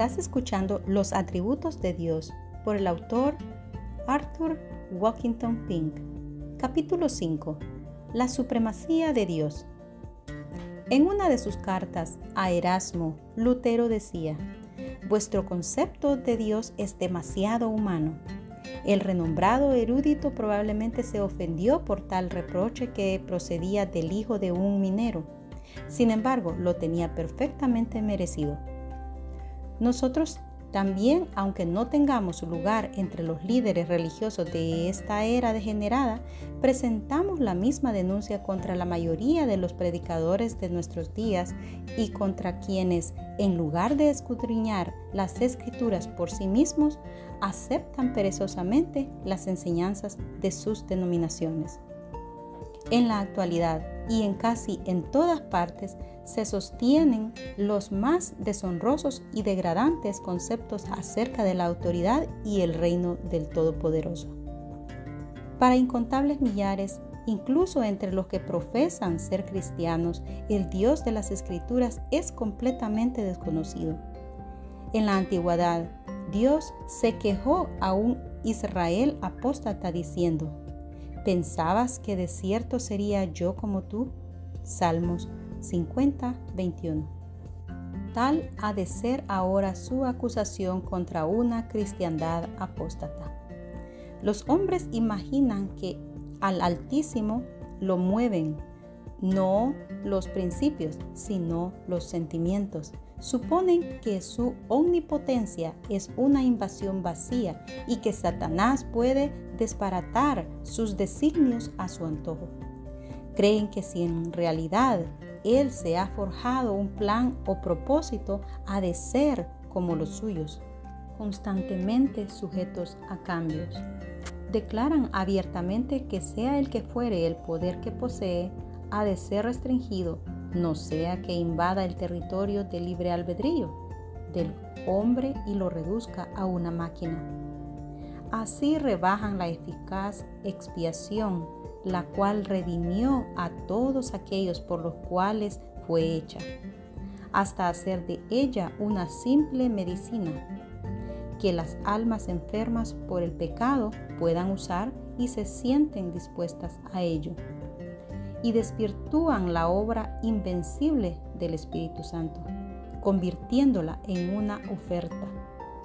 Estás escuchando Los atributos de Dios por el autor Arthur Walkington Pink. Capítulo 5. La supremacía de Dios. En una de sus cartas a Erasmo, Lutero decía, Vuestro concepto de Dios es demasiado humano. El renombrado erudito probablemente se ofendió por tal reproche que procedía del hijo de un minero. Sin embargo, lo tenía perfectamente merecido. Nosotros también, aunque no tengamos lugar entre los líderes religiosos de esta era degenerada, presentamos la misma denuncia contra la mayoría de los predicadores de nuestros días y contra quienes, en lugar de escudriñar las escrituras por sí mismos, aceptan perezosamente las enseñanzas de sus denominaciones. En la actualidad y en casi en todas partes se sostienen los más deshonrosos y degradantes conceptos acerca de la autoridad y el reino del Todopoderoso. Para incontables millares, incluso entre los que profesan ser cristianos, el Dios de las Escrituras es completamente desconocido. En la antigüedad, Dios se quejó a un Israel apóstata diciendo, ¿Pensabas que de cierto sería yo como tú? Salmos 50, 21. Tal ha de ser ahora su acusación contra una cristiandad apóstata. Los hombres imaginan que al Altísimo lo mueven no los principios, sino los sentimientos. Suponen que su omnipotencia es una invasión vacía y que Satanás puede desbaratar sus designios a su antojo. Creen que si en realidad Él se ha forjado un plan o propósito, ha de ser como los suyos, constantemente sujetos a cambios. Declaran abiertamente que sea el que fuere el poder que posee, ha de ser restringido, no sea que invada el territorio del libre albedrío del hombre y lo reduzca a una máquina. Así rebajan la eficaz expiación, la cual redimió a todos aquellos por los cuales fue hecha, hasta hacer de ella una simple medicina, que las almas enfermas por el pecado puedan usar y se sienten dispuestas a ello y desvirtúan la obra invencible del Espíritu Santo, convirtiéndola en una oferta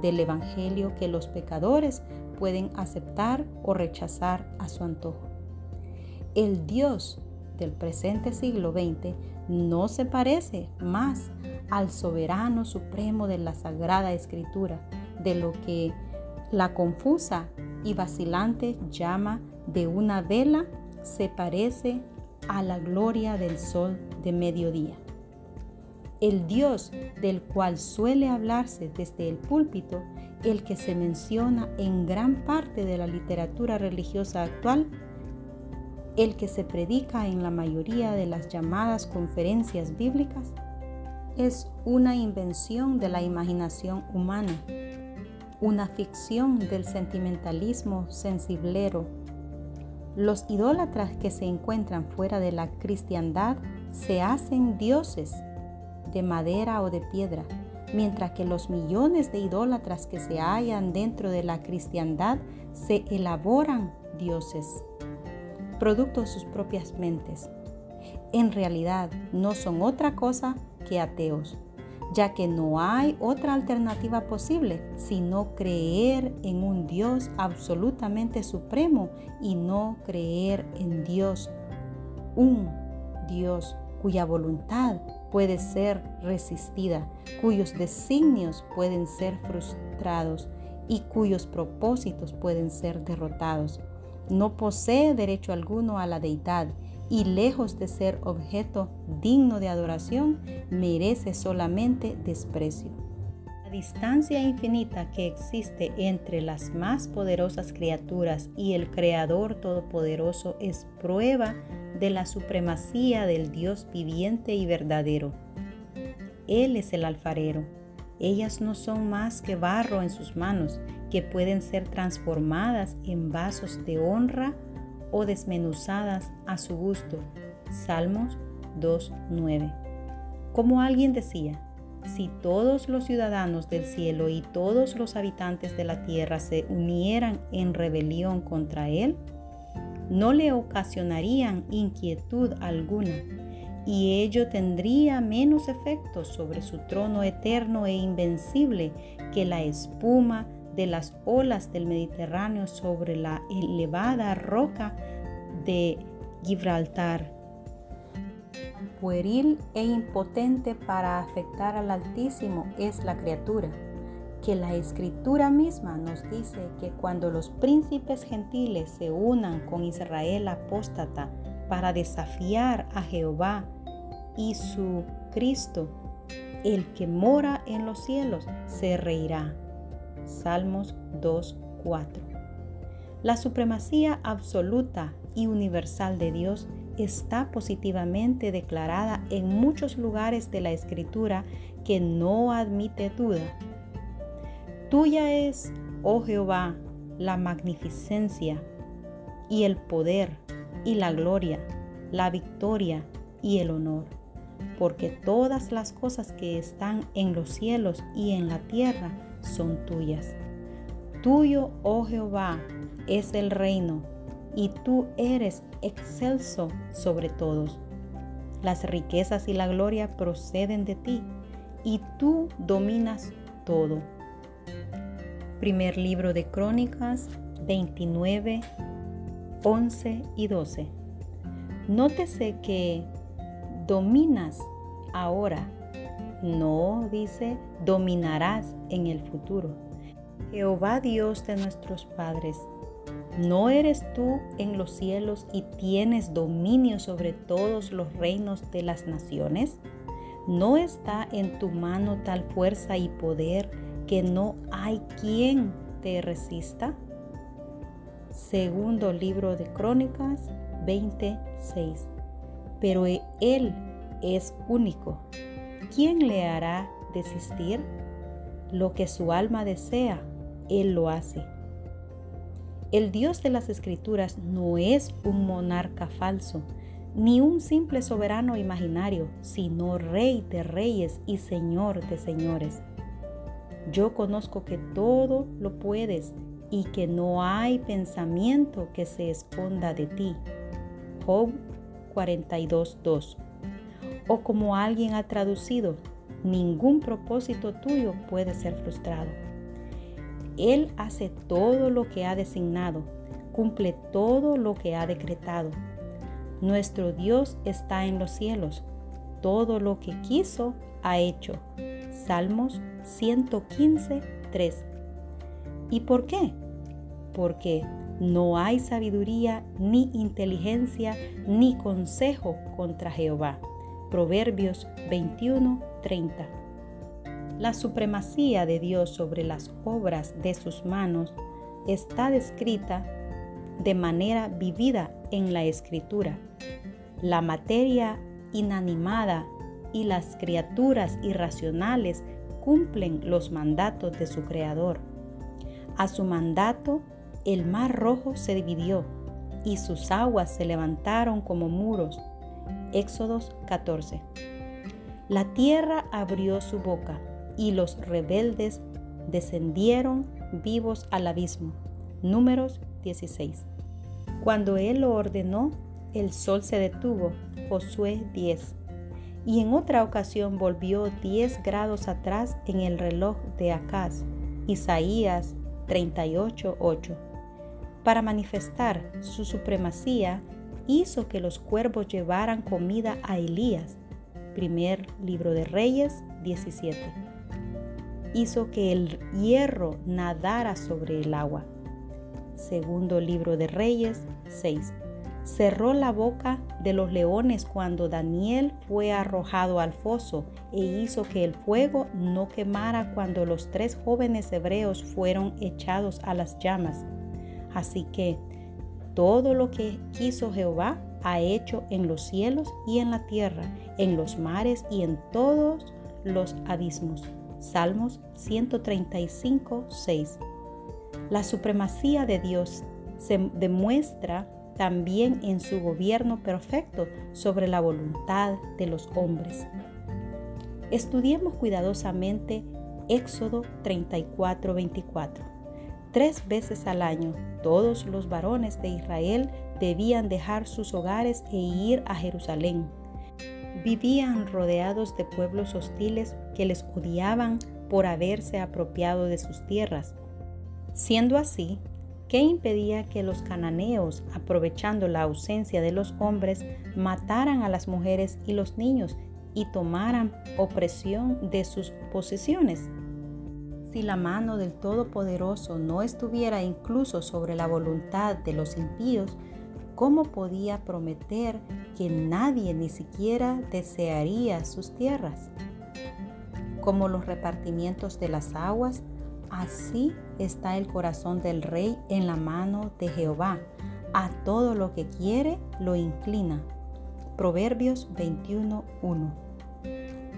del Evangelio que los pecadores pueden aceptar o rechazar a su antojo. El Dios del presente siglo XX no se parece más al soberano supremo de la Sagrada Escritura, de lo que la confusa y vacilante llama de una vela se parece a la gloria del sol de mediodía. El Dios del cual suele hablarse desde el púlpito, el que se menciona en gran parte de la literatura religiosa actual, el que se predica en la mayoría de las llamadas conferencias bíblicas, es una invención de la imaginación humana, una ficción del sentimentalismo sensiblero los idólatras que se encuentran fuera de la cristiandad se hacen dioses de madera o de piedra, mientras que los millones de idólatras que se hallan dentro de la cristiandad se elaboran dioses, producto de sus propias mentes. En realidad no son otra cosa que ateos ya que no hay otra alternativa posible sino creer en un Dios absolutamente supremo y no creer en Dios, un Dios cuya voluntad puede ser resistida, cuyos designios pueden ser frustrados y cuyos propósitos pueden ser derrotados. No posee derecho alguno a la deidad y lejos de ser objeto digno de adoración, merece solamente desprecio. La distancia infinita que existe entre las más poderosas criaturas y el Creador Todopoderoso es prueba de la supremacía del Dios viviente y verdadero. Él es el alfarero. Ellas no son más que barro en sus manos, que pueden ser transformadas en vasos de honra o desmenuzadas a su gusto. Salmos 2.9. Como alguien decía, si todos los ciudadanos del cielo y todos los habitantes de la tierra se unieran en rebelión contra Él, no le ocasionarían inquietud alguna, y ello tendría menos efecto sobre su trono eterno e invencible que la espuma de las olas del Mediterráneo sobre la elevada roca de Gibraltar. Pueril e impotente para afectar al Altísimo es la criatura, que la escritura misma nos dice que cuando los príncipes gentiles se unan con Israel apóstata para desafiar a Jehová y su Cristo, el que mora en los cielos se reirá. Salmos 2.4. La supremacía absoluta y universal de Dios está positivamente declarada en muchos lugares de la Escritura que no admite duda. Tuya es, oh Jehová, la magnificencia y el poder y la gloria, la victoria y el honor, porque todas las cosas que están en los cielos y en la tierra son tuyas. Tuyo, oh Jehová, es el reino, y tú eres excelso sobre todos. Las riquezas y la gloria proceden de ti, y tú dominas todo. Primer libro de Crónicas 29, 11 y 12. Nótese que dominas ahora no, dice, dominarás en el futuro. Jehová Dios de nuestros padres, ¿no eres tú en los cielos y tienes dominio sobre todos los reinos de las naciones? ¿No está en tu mano tal fuerza y poder que no hay quien te resista? Segundo libro de Crónicas 26. Pero Él es único ¿quién le hará desistir? Lo que su alma desea, Él lo hace. El Dios de las Escrituras no es un monarca falso, ni un simple soberano imaginario, sino Rey de reyes y Señor de señores. Yo conozco que todo lo puedes y que no hay pensamiento que se esconda de ti. Job 42.2 o como alguien ha traducido, ningún propósito tuyo puede ser frustrado. Él hace todo lo que ha designado, cumple todo lo que ha decretado. Nuestro Dios está en los cielos, todo lo que quiso ha hecho. Salmos 115, 3. ¿Y por qué? Porque no hay sabiduría, ni inteligencia, ni consejo contra Jehová. Proverbios 21:30. La supremacía de Dios sobre las obras de sus manos está descrita de manera vivida en la escritura. La materia inanimada y las criaturas irracionales cumplen los mandatos de su Creador. A su mandato, el mar rojo se dividió y sus aguas se levantaron como muros Éxodos 14. La tierra abrió su boca y los rebeldes descendieron vivos al abismo. Números 16. Cuando él lo ordenó, el sol se detuvo. Josué 10. Y en otra ocasión volvió 10 grados atrás en el reloj de Acaz. Isaías 38:8. Para manifestar su supremacía hizo que los cuervos llevaran comida a Elías. Primer libro de Reyes 17. Hizo que el hierro nadara sobre el agua. Segundo libro de Reyes 6. Cerró la boca de los leones cuando Daniel fue arrojado al foso e hizo que el fuego no quemara cuando los tres jóvenes hebreos fueron echados a las llamas. Así que todo lo que quiso Jehová ha hecho en los cielos y en la tierra, en los mares y en todos los abismos. Salmos 135, 6. La supremacía de Dios se demuestra también en su gobierno perfecto sobre la voluntad de los hombres. Estudiemos cuidadosamente Éxodo 34, 24. Tres veces al año, todos los varones de Israel debían dejar sus hogares e ir a Jerusalén. Vivían rodeados de pueblos hostiles que les odiaban por haberse apropiado de sus tierras. Siendo así, ¿qué impedía que los cananeos, aprovechando la ausencia de los hombres, mataran a las mujeres y los niños y tomaran opresión de sus posesiones? Si la mano del Todopoderoso no estuviera incluso sobre la voluntad de los impíos, ¿cómo podía prometer que nadie ni siquiera desearía sus tierras? Como los repartimientos de las aguas, así está el corazón del rey en la mano de Jehová. A todo lo que quiere lo inclina. Proverbios 21.1.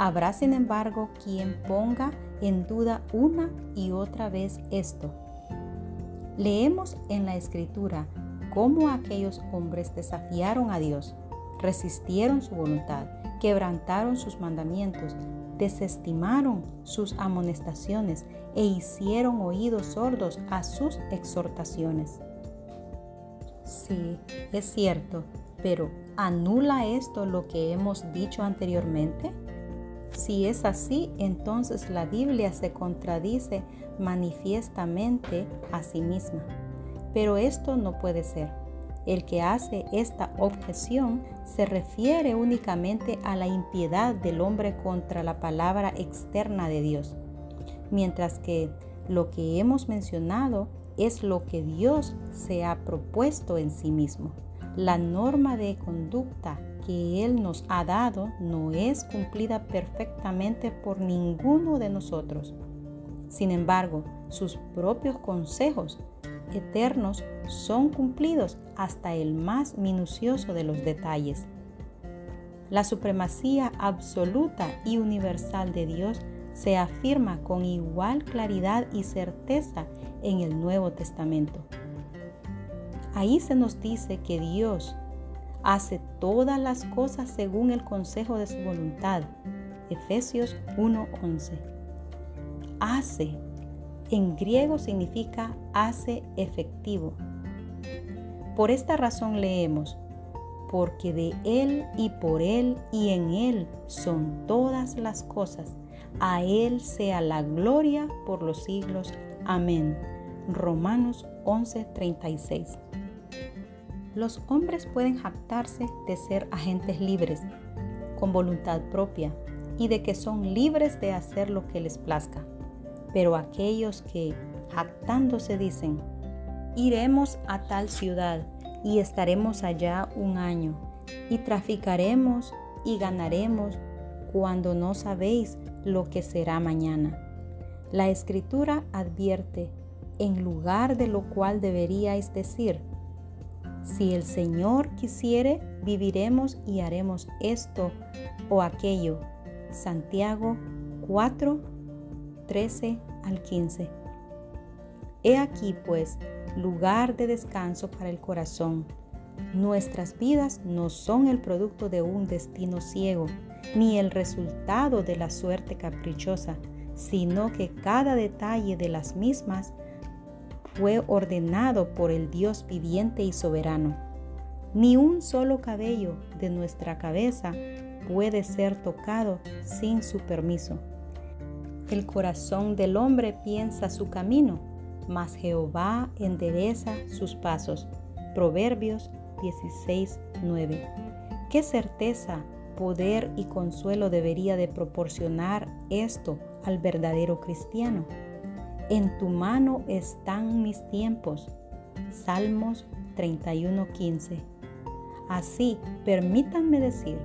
Habrá sin embargo quien ponga en duda una y otra vez esto. Leemos en la escritura cómo aquellos hombres desafiaron a Dios, resistieron su voluntad, quebrantaron sus mandamientos, desestimaron sus amonestaciones e hicieron oídos sordos a sus exhortaciones. Sí, es cierto, pero ¿anula esto lo que hemos dicho anteriormente? Si es así, entonces la Biblia se contradice manifiestamente a sí misma. Pero esto no puede ser. El que hace esta objeción se refiere únicamente a la impiedad del hombre contra la palabra externa de Dios, mientras que lo que hemos mencionado es lo que Dios se ha propuesto en sí mismo. La norma de conducta que Él nos ha dado no es cumplida perfectamente por ninguno de nosotros. Sin embargo, sus propios consejos eternos son cumplidos hasta el más minucioso de los detalles. La supremacía absoluta y universal de Dios se afirma con igual claridad y certeza en el Nuevo Testamento. Ahí se nos dice que Dios hace todas las cosas según el consejo de su voluntad. Efesios 1:11. Hace en griego significa hace efectivo. Por esta razón leemos, porque de Él y por Él y en Él son todas las cosas. A Él sea la gloria por los siglos. Amén. Romanos 11:36. Los hombres pueden jactarse de ser agentes libres, con voluntad propia, y de que son libres de hacer lo que les plazca. Pero aquellos que, jactándose, dicen, iremos a tal ciudad y estaremos allá un año, y traficaremos y ganaremos cuando no sabéis lo que será mañana. La escritura advierte, en lugar de lo cual deberíais decir, si el Señor quisiere, viviremos y haremos esto o aquello. Santiago 4, 13 al 15. He aquí pues lugar de descanso para el corazón. Nuestras vidas no son el producto de un destino ciego, ni el resultado de la suerte caprichosa, sino que cada detalle de las mismas fue ordenado por el Dios viviente y soberano. Ni un solo cabello de nuestra cabeza puede ser tocado sin su permiso. El corazón del hombre piensa su camino, mas Jehová endereza sus pasos. Proverbios 16:9. ¿Qué certeza, poder y consuelo debería de proporcionar esto al verdadero cristiano? En tu mano están mis tiempos. Salmos 31:15. Así, permítanme decir,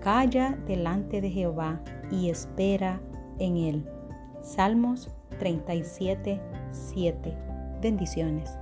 calla delante de Jehová y espera en Él. Salmos 37, 7. Bendiciones.